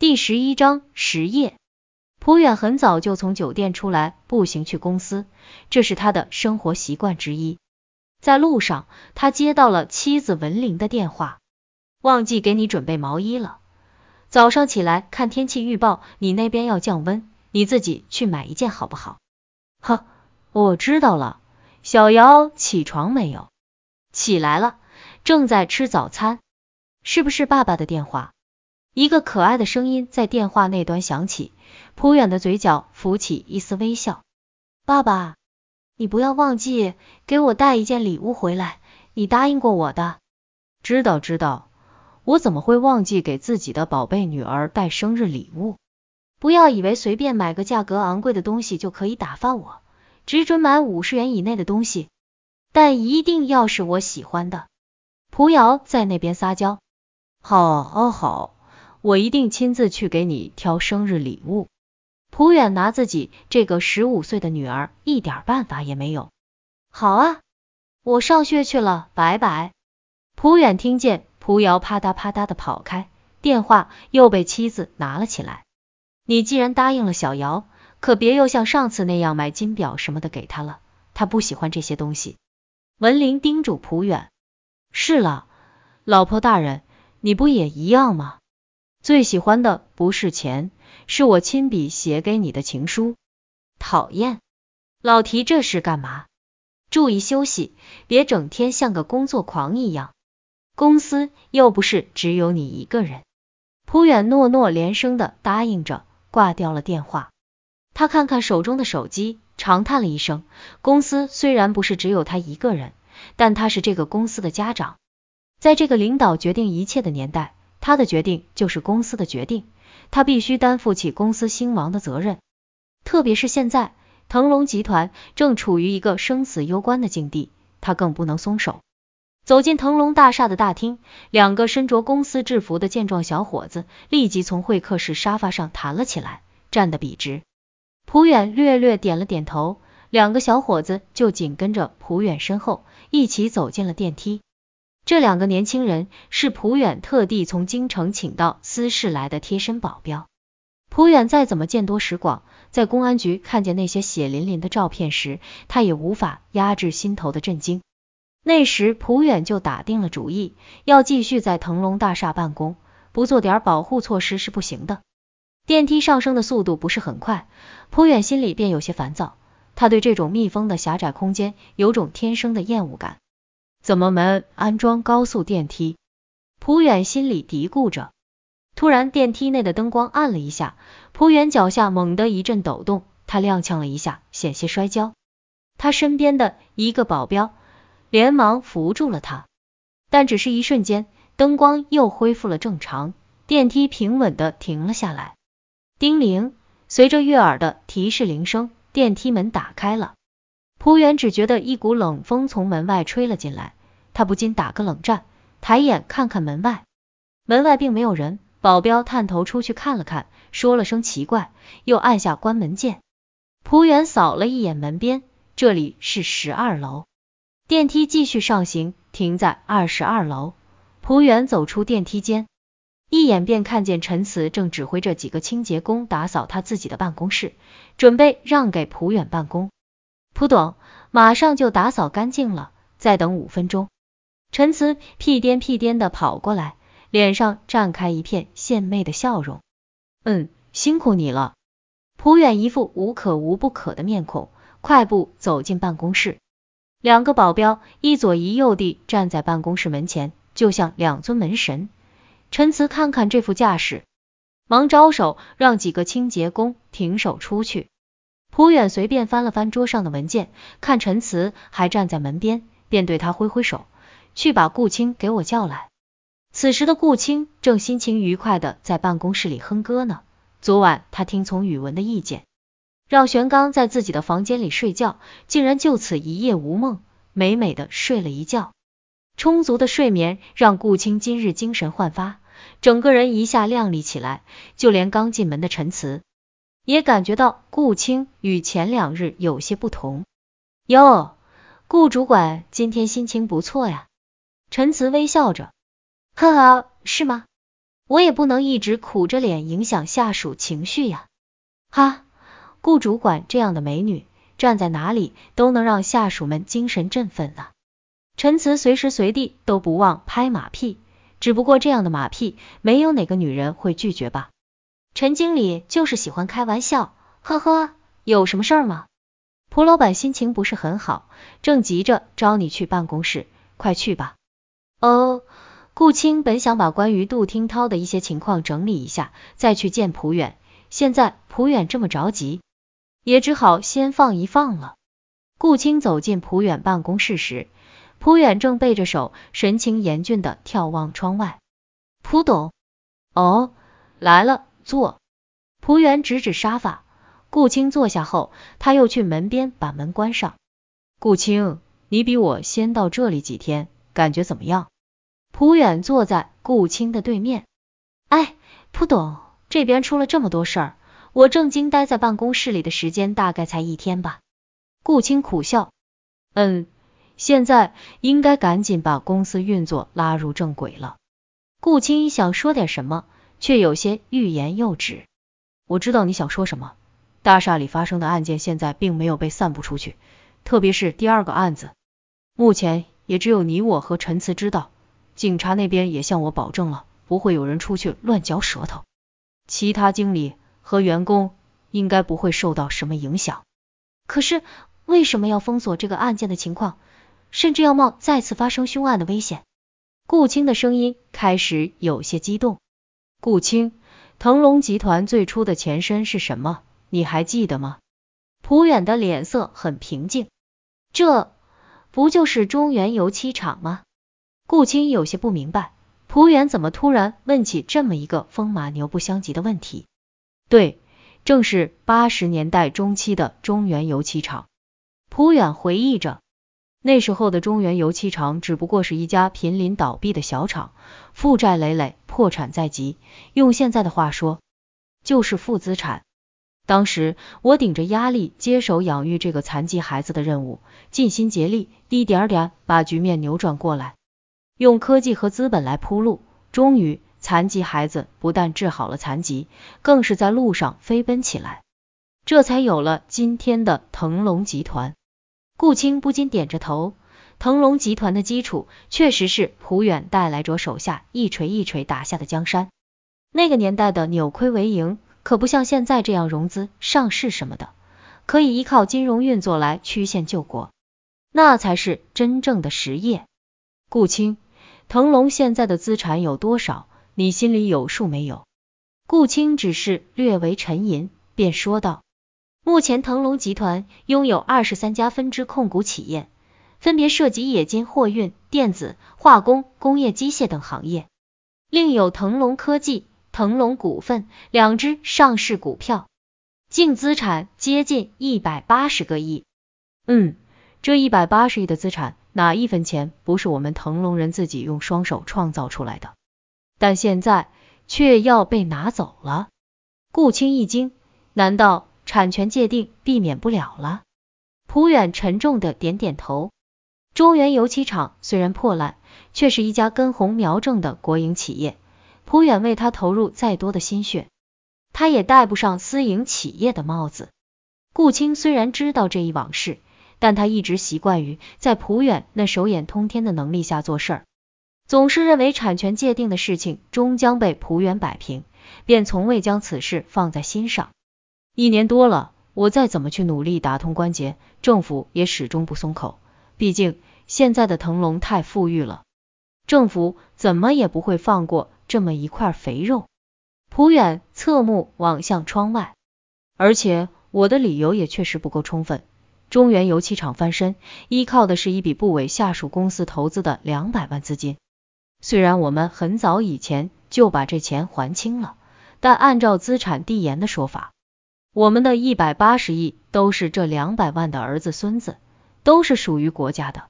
第十一章实业。普远很早就从酒店出来，步行去公司，这是他的生活习惯之一。在路上，他接到了妻子文玲的电话，忘记给你准备毛衣了。早上起来看天气预报，你那边要降温，你自己去买一件好不好？呵，我知道了。小姚起床没有？起来了，正在吃早餐。是不是爸爸的电话？一个可爱的声音在电话那端响起，普远的嘴角浮起一丝微笑。爸爸，你不要忘记给我带一件礼物回来，你答应过我的。知道知道，我怎么会忘记给自己的宝贝女儿带生日礼物？不要以为随便买个价格昂贵的东西就可以打发我，只准买五十元以内的东西，但一定要是我喜欢的。蒲瑶在那边撒娇。好，哦好。我一定亲自去给你挑生日礼物。普远拿自己这个十五岁的女儿一点办法也没有。好啊，我上学去了，拜拜。普远听见蒲瑶啪嗒啪嗒的跑开，电话又被妻子拿了起来。你既然答应了小瑶，可别又像上次那样买金表什么的给她了，她不喜欢这些东西。文林叮嘱普远。是了，老婆大人，你不也一样吗？最喜欢的不是钱，是我亲笔写给你的情书。讨厌，老提这事干嘛？注意休息，别整天像个工作狂一样。公司又不是只有你一个人。蒲远诺诺连声的答应着，挂掉了电话。他看看手中的手机，长叹了一声。公司虽然不是只有他一个人，但他是这个公司的家长，在这个领导决定一切的年代。他的决定就是公司的决定，他必须担负起公司兴亡的责任。特别是现在，腾龙集团正处于一个生死攸关的境地，他更不能松手。走进腾龙大厦的大厅，两个身着公司制服的健壮小伙子立即从会客室沙发上弹了起来，站得笔直。蒲远略略点了点头，两个小伙子就紧跟着蒲远身后，一起走进了电梯。这两个年轻人是蒲远特地从京城请到私事来的贴身保镖。蒲远再怎么见多识广，在公安局看见那些血淋淋的照片时，他也无法压制心头的震惊。那时蒲远就打定了主意，要继续在腾龙大厦办公，不做点保护措施是不行的。电梯上升的速度不是很快，蒲远心里便有些烦躁。他对这种密封的狭窄空间有种天生的厌恶感。怎么没安装高速电梯？蒲远心里嘀咕着。突然，电梯内的灯光暗了一下，蒲远脚下猛地一阵抖动，他踉跄了一下，险些摔跤。他身边的一个保镖连忙扶住了他，但只是一瞬间，灯光又恢复了正常，电梯平稳的停了下来。叮铃，随着悦耳的提示铃声，电梯门打开了。蒲远只觉得一股冷风从门外吹了进来。他不禁打个冷战，抬眼看看门外，门外并没有人。保镖探头出去看了看，说了声奇怪，又按下关门键。蒲远扫了一眼门边，这里是十二楼。电梯继续上行，停在二十二楼。蒲远走出电梯间，一眼便看见陈慈正指挥着几个清洁工打扫他自己的办公室，准备让给蒲远办公。蒲董，马上就打扫干净了，再等五分钟。陈慈屁颠屁颠的跑过来，脸上绽开一片献媚的笑容。嗯，辛苦你了。蒲远一副无可无不可的面孔，快步走进办公室。两个保镖一左一右地站在办公室门前，就像两尊门神。陈慈看看这副架势，忙招手让几个清洁工停手出去。蒲远随便翻了翻桌上的文件，看陈慈还站在门边，便对他挥挥手。去把顾青给我叫来。此时的顾青正心情愉快的在办公室里哼歌呢。昨晚他听从宇文的意见，让玄刚在自己的房间里睡觉，竟然就此一夜无梦，美美的睡了一觉。充足的睡眠让顾青今日精神焕发，整个人一下亮丽起来。就连刚进门的陈慈也感觉到顾青与前两日有些不同。哟，顾主管今天心情不错呀。陈慈微笑着，呵呵，是吗？我也不能一直苦着脸影响下属情绪呀。哈，顾主管这样的美女，站在哪里都能让下属们精神振奋呢。陈慈随时随地都不忘拍马屁，只不过这样的马屁，没有哪个女人会拒绝吧？陈经理就是喜欢开玩笑，呵呵，有什么事儿吗？蒲老板心情不是很好，正急着招你去办公室，快去吧。哦，顾青本想把关于杜听涛的一些情况整理一下，再去见蒲远，现在蒲远这么着急，也只好先放一放了。顾青走进蒲远办公室时，蒲远正背着手，神情严峻的眺望窗外。蒲董，哦，来了。坐，蒲原指指沙发，顾青坐下后，他又去门边把门关上。顾青，你比我先到这里几天，感觉怎么样？蒲远坐在顾青的对面。哎，蒲董，这边出了这么多事儿，我正经待在办公室里的时间大概才一天吧。顾青苦笑，嗯，现在应该赶紧把公司运作拉入正轨了。顾青想说点什么。却有些欲言又止。我知道你想说什么。大厦里发生的案件现在并没有被散布出去，特别是第二个案子，目前也只有你我和陈慈知道。警察那边也向我保证了，不会有人出去乱嚼舌头。其他经理和员工应该不会受到什么影响。可是为什么要封锁这个案件的情况，甚至要冒再次发生凶案的危险？顾青的声音开始有些激动。顾青，腾龙集团最初的前身是什么？你还记得吗？蒲远的脸色很平静，这不就是中原油漆厂吗？顾青有些不明白，蒲远怎么突然问起这么一个风马牛不相及的问题？对，正是八十年代中期的中原油漆厂。蒲远回忆着。那时候的中原油漆厂只不过是一家濒临倒闭的小厂，负债累累，破产在即。用现在的话说，就是负资产。当时我顶着压力接手养育这个残疾孩子的任务，尽心竭力，一点点把局面扭转过来，用科技和资本来铺路。终于，残疾孩子不但治好了残疾，更是在路上飞奔起来，这才有了今天的腾龙集团。顾青不禁点着头，腾龙集团的基础确实是蒲远带来着手下一锤一锤打下的江山。那个年代的扭亏为盈，可不像现在这样融资上市什么的，可以依靠金融运作来曲线救国，那才是真正的实业。顾青，腾龙现在的资产有多少？你心里有数没有？顾青只是略为沉吟，便说道。目前腾龙集团拥有二十三家分支控股企业，分别涉及冶金、货运、电子、化工、工业机械等行业，另有腾龙科技、腾龙股份两只上市股票，净资产接近一百八十个亿。嗯，这一百八十亿的资产，哪一分钱不是我们腾龙人自己用双手创造出来的？但现在却要被拿走了。顾青一惊，难道？产权界定避免不了了。蒲远沉重的点点头。中原油漆厂虽然破烂，却是一家根红苗正的国营企业。蒲远为他投入再多的心血，他也戴不上私营企业的帽子。顾青虽然知道这一往事，但他一直习惯于在蒲远那手眼通天的能力下做事儿，总是认为产权界定的事情终将被蒲远摆平，便从未将此事放在心上。一年多了，我再怎么去努力打通关节，政府也始终不松口。毕竟现在的腾龙太富裕了，政府怎么也不会放过这么一块肥肉。蒲远侧目望向窗外，而且我的理由也确实不够充分。中原油漆厂翻身，依靠的是一笔不为下属公司投资的两百万资金。虽然我们很早以前就把这钱还清了，但按照资产递延的说法。我们的一百八十亿都是这两百万的儿子孙子，都是属于国家的。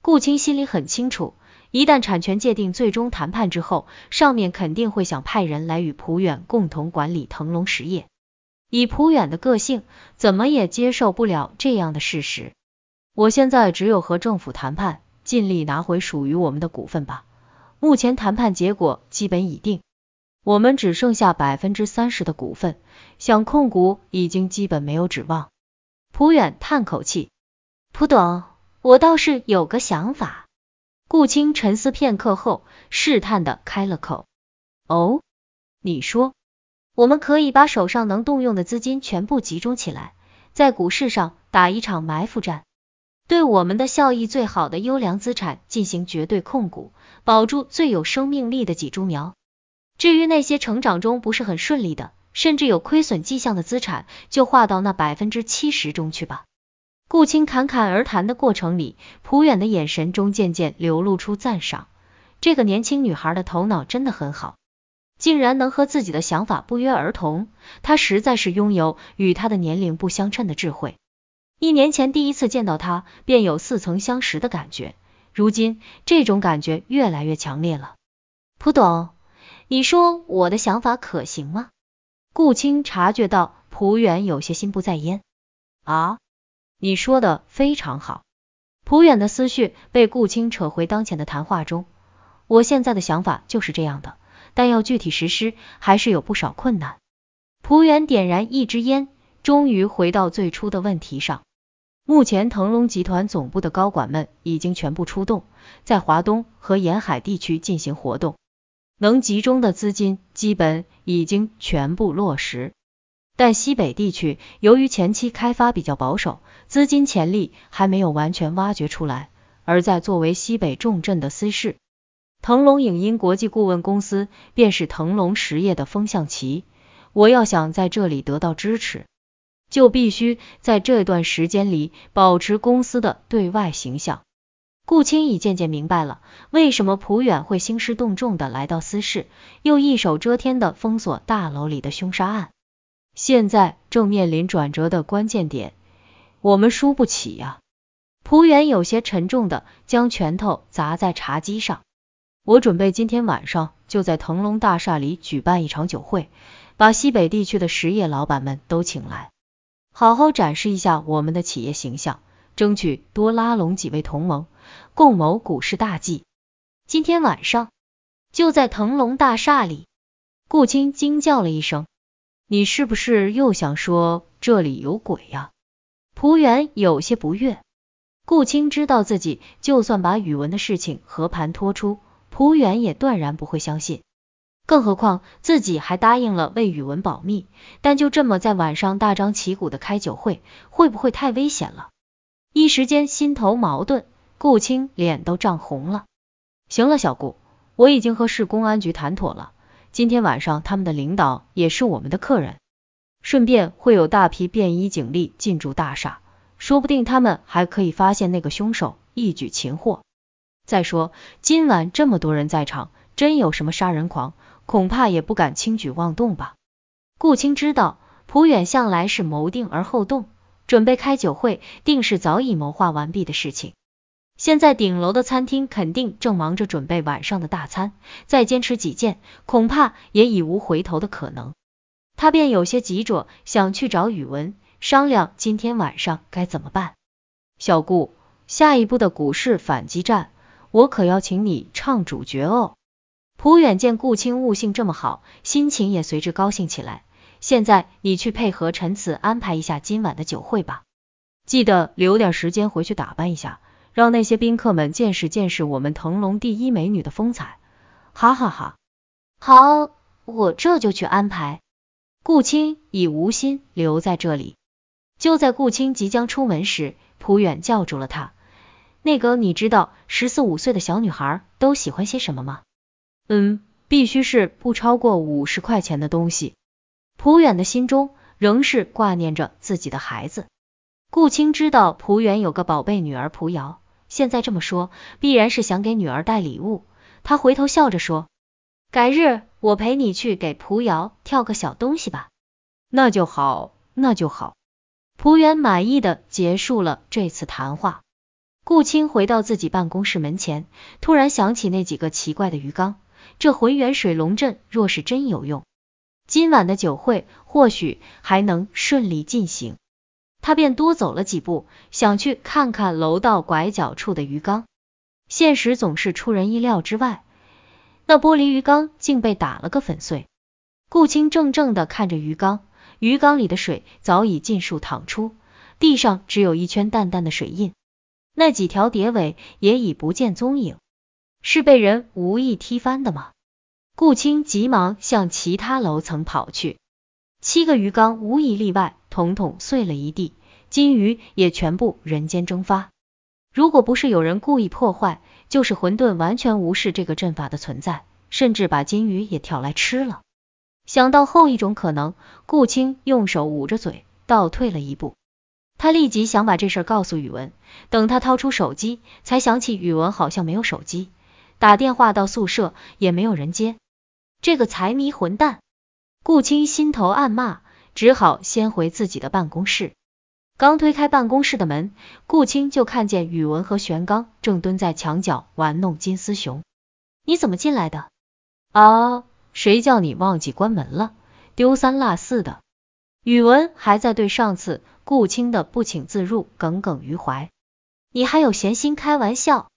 顾青心里很清楚，一旦产权界定最终谈判之后，上面肯定会想派人来与蒲远共同管理腾龙实业。以蒲远的个性，怎么也接受不了这样的事实。我现在只有和政府谈判，尽力拿回属于我们的股份吧。目前谈判结果基本已定。我们只剩下百分之三十的股份，想控股已经基本没有指望。蒲远叹口气，蒲董，我倒是有个想法。顾青沉思片刻后，试探的开了口。哦，你说，我们可以把手上能动用的资金全部集中起来，在股市上打一场埋伏战，对我们的效益最好的优良资产进行绝对控股，保住最有生命力的几株苗。至于那些成长中不是很顺利的，甚至有亏损迹象的资产，就划到那百分之七十中去吧。顾青侃侃而谈的过程里，朴远的眼神中渐渐流露出赞赏。这个年轻女孩的头脑真的很好，竟然能和自己的想法不约而同。她实在是拥有与她的年龄不相称的智慧。一年前第一次见到她，便有似曾相识的感觉，如今这种感觉越来越强烈了。蒲董。你说我的想法可行吗？顾青察觉到蒲远有些心不在焉。啊，你说的非常好。普远的思绪被顾青扯回当前的谈话中。我现在的想法就是这样的，但要具体实施还是有不少困难。普远点燃一支烟，终于回到最初的问题上。目前腾龙集团总部的高管们已经全部出动，在华东和沿海地区进行活动。能集中的资金基本已经全部落实，但西北地区由于前期开发比较保守，资金潜力还没有完全挖掘出来。而在作为西北重镇的司市，腾龙影音国际顾问公司便是腾龙实业的风向旗。我要想在这里得到支持，就必须在这段时间里保持公司的对外形象。顾青已渐渐明白了，为什么蒲远会兴师动众的来到司市，又一手遮天的封锁大楼里的凶杀案。现在正面临转折的关键点，我们输不起呀！蒲远有些沉重的将拳头砸在茶几上。我准备今天晚上就在腾龙大厦里举办一场酒会，把西北地区的实业老板们都请来，好好展示一下我们的企业形象，争取多拉拢几位同盟。共谋股市大计，今天晚上就在腾龙大厦里。顾青惊叫了一声：“你是不是又想说这里有鬼呀？”蒲远有些不悦。顾青知道自己就算把宇文的事情和盘托出，蒲远也断然不会相信。更何况自己还答应了为宇文保密，但就这么在晚上大张旗鼓的开酒会，会不会太危险了？一时间心头矛盾。顾青脸都涨红了。行了，小顾，我已经和市公安局谈妥了，今天晚上他们的领导也是我们的客人，顺便会有大批便衣警力进驻大厦，说不定他们还可以发现那个凶手，一举擒获。再说今晚这么多人在场，真有什么杀人狂，恐怕也不敢轻举妄动吧。顾青知道蒲远向来是谋定而后动，准备开酒会，定是早已谋划完毕的事情。现在顶楼的餐厅肯定正忙着准备晚上的大餐，再坚持己见，恐怕也已无回头的可能。他便有些急着想去找宇文商量今天晚上该怎么办。小顾，下一步的股市反击战，我可要请你唱主角哦。蒲远见顾青悟性这么好，心情也随之高兴起来。现在你去配合陈慈安排一下今晚的酒会吧，记得留点时间回去打扮一下。让那些宾客们见识见识我们腾龙第一美女的风采，哈哈哈！好，我这就去安排。顾青已无心留在这里。就在顾青即将出门时，蒲远叫住了他。那个，你知道十四五岁的小女孩都喜欢些什么吗？嗯，必须是不超过五十块钱的东西。蒲远的心中仍是挂念着自己的孩子。顾青知道蒲远有个宝贝女儿蒲瑶。现在这么说，必然是想给女儿带礼物。他回头笑着说：“改日我陪你去给蒲瑶跳个小东西吧。”那就好，那就好。蒲远满意的结束了这次谈话。顾青回到自己办公室门前，突然想起那几个奇怪的鱼缸。这浑源水龙阵若是真有用，今晚的酒会或许还能顺利进行。他便多走了几步，想去看看楼道拐角处的鱼缸。现实总是出人意料之外，那玻璃鱼缸竟被打了个粉碎。顾青怔怔的看着鱼缸，鱼缸里的水早已尽数淌出，地上只有一圈淡淡的水印，那几条蝶尾也已不见踪影，是被人无意踢翻的吗？顾青急忙向其他楼层跑去，七个鱼缸无一例外，统统碎了一地，金鱼也全部人间蒸发。如果不是有人故意破坏，就是混沌完全无视这个阵法的存在，甚至把金鱼也挑来吃了。想到后一种可能，顾青用手捂着嘴，倒退了一步。他立即想把这事告诉宇文，等他掏出手机，才想起宇文好像没有手机，打电话到宿舍也没有人接。这个财迷混蛋！顾青心头暗骂，只好先回自己的办公室。刚推开办公室的门，顾青就看见宇文和玄刚正蹲在墙角玩弄金丝熊。你怎么进来的？啊，谁叫你忘记关门了？丢三落四的。宇文还在对上次顾青的不请自入耿耿于怀。你还有闲心开玩笑？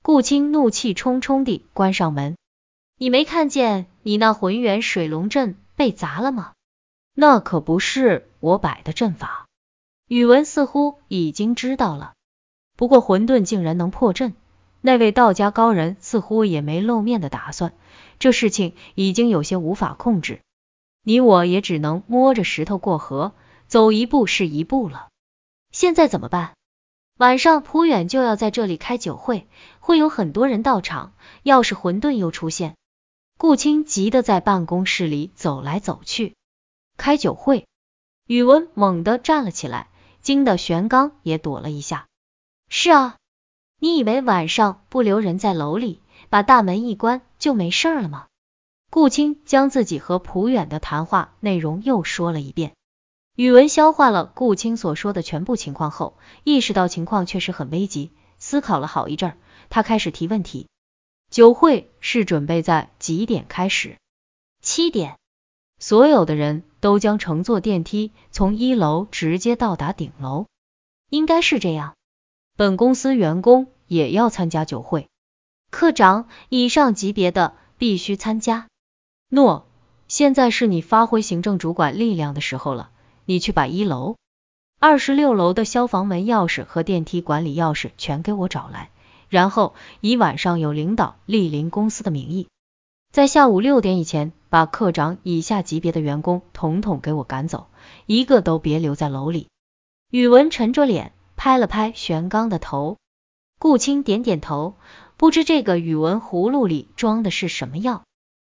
顾青怒气冲冲地关上门。你没看见你那浑元水龙阵被砸了吗？那可不是我摆的阵法。宇文似乎已经知道了，不过混沌竟然能破阵，那位道家高人似乎也没露面的打算，这事情已经有些无法控制，你我也只能摸着石头过河，走一步是一步了。现在怎么办？晚上普远就要在这里开酒会，会有很多人到场，要是混沌又出现，顾青急得在办公室里走来走去。开酒会，宇文猛地站了起来。惊得玄刚也躲了一下。是啊，你以为晚上不留人在楼里，把大门一关就没事了吗？顾青将自己和蒲远的谈话内容又说了一遍。宇文消化了顾青所说的全部情况后，意识到情况确实很危急，思考了好一阵，他开始提问题。酒会是准备在几点开始？七点。所有的人都将乘坐电梯从一楼直接到达顶楼，应该是这样。本公司员工也要参加酒会，科长以上级别的必须参加。诺，现在是你发挥行政主管力量的时候了，你去把一楼、二十六楼的消防门钥匙和电梯管理钥匙全给我找来，然后以晚上有领导莅临公司的名义。在下午六点以前，把科长以下级别的员工统统给我赶走，一个都别留在楼里。宇文沉着脸拍了拍玄刚的头，顾青点点头，不知这个宇文葫芦里装的是什么药。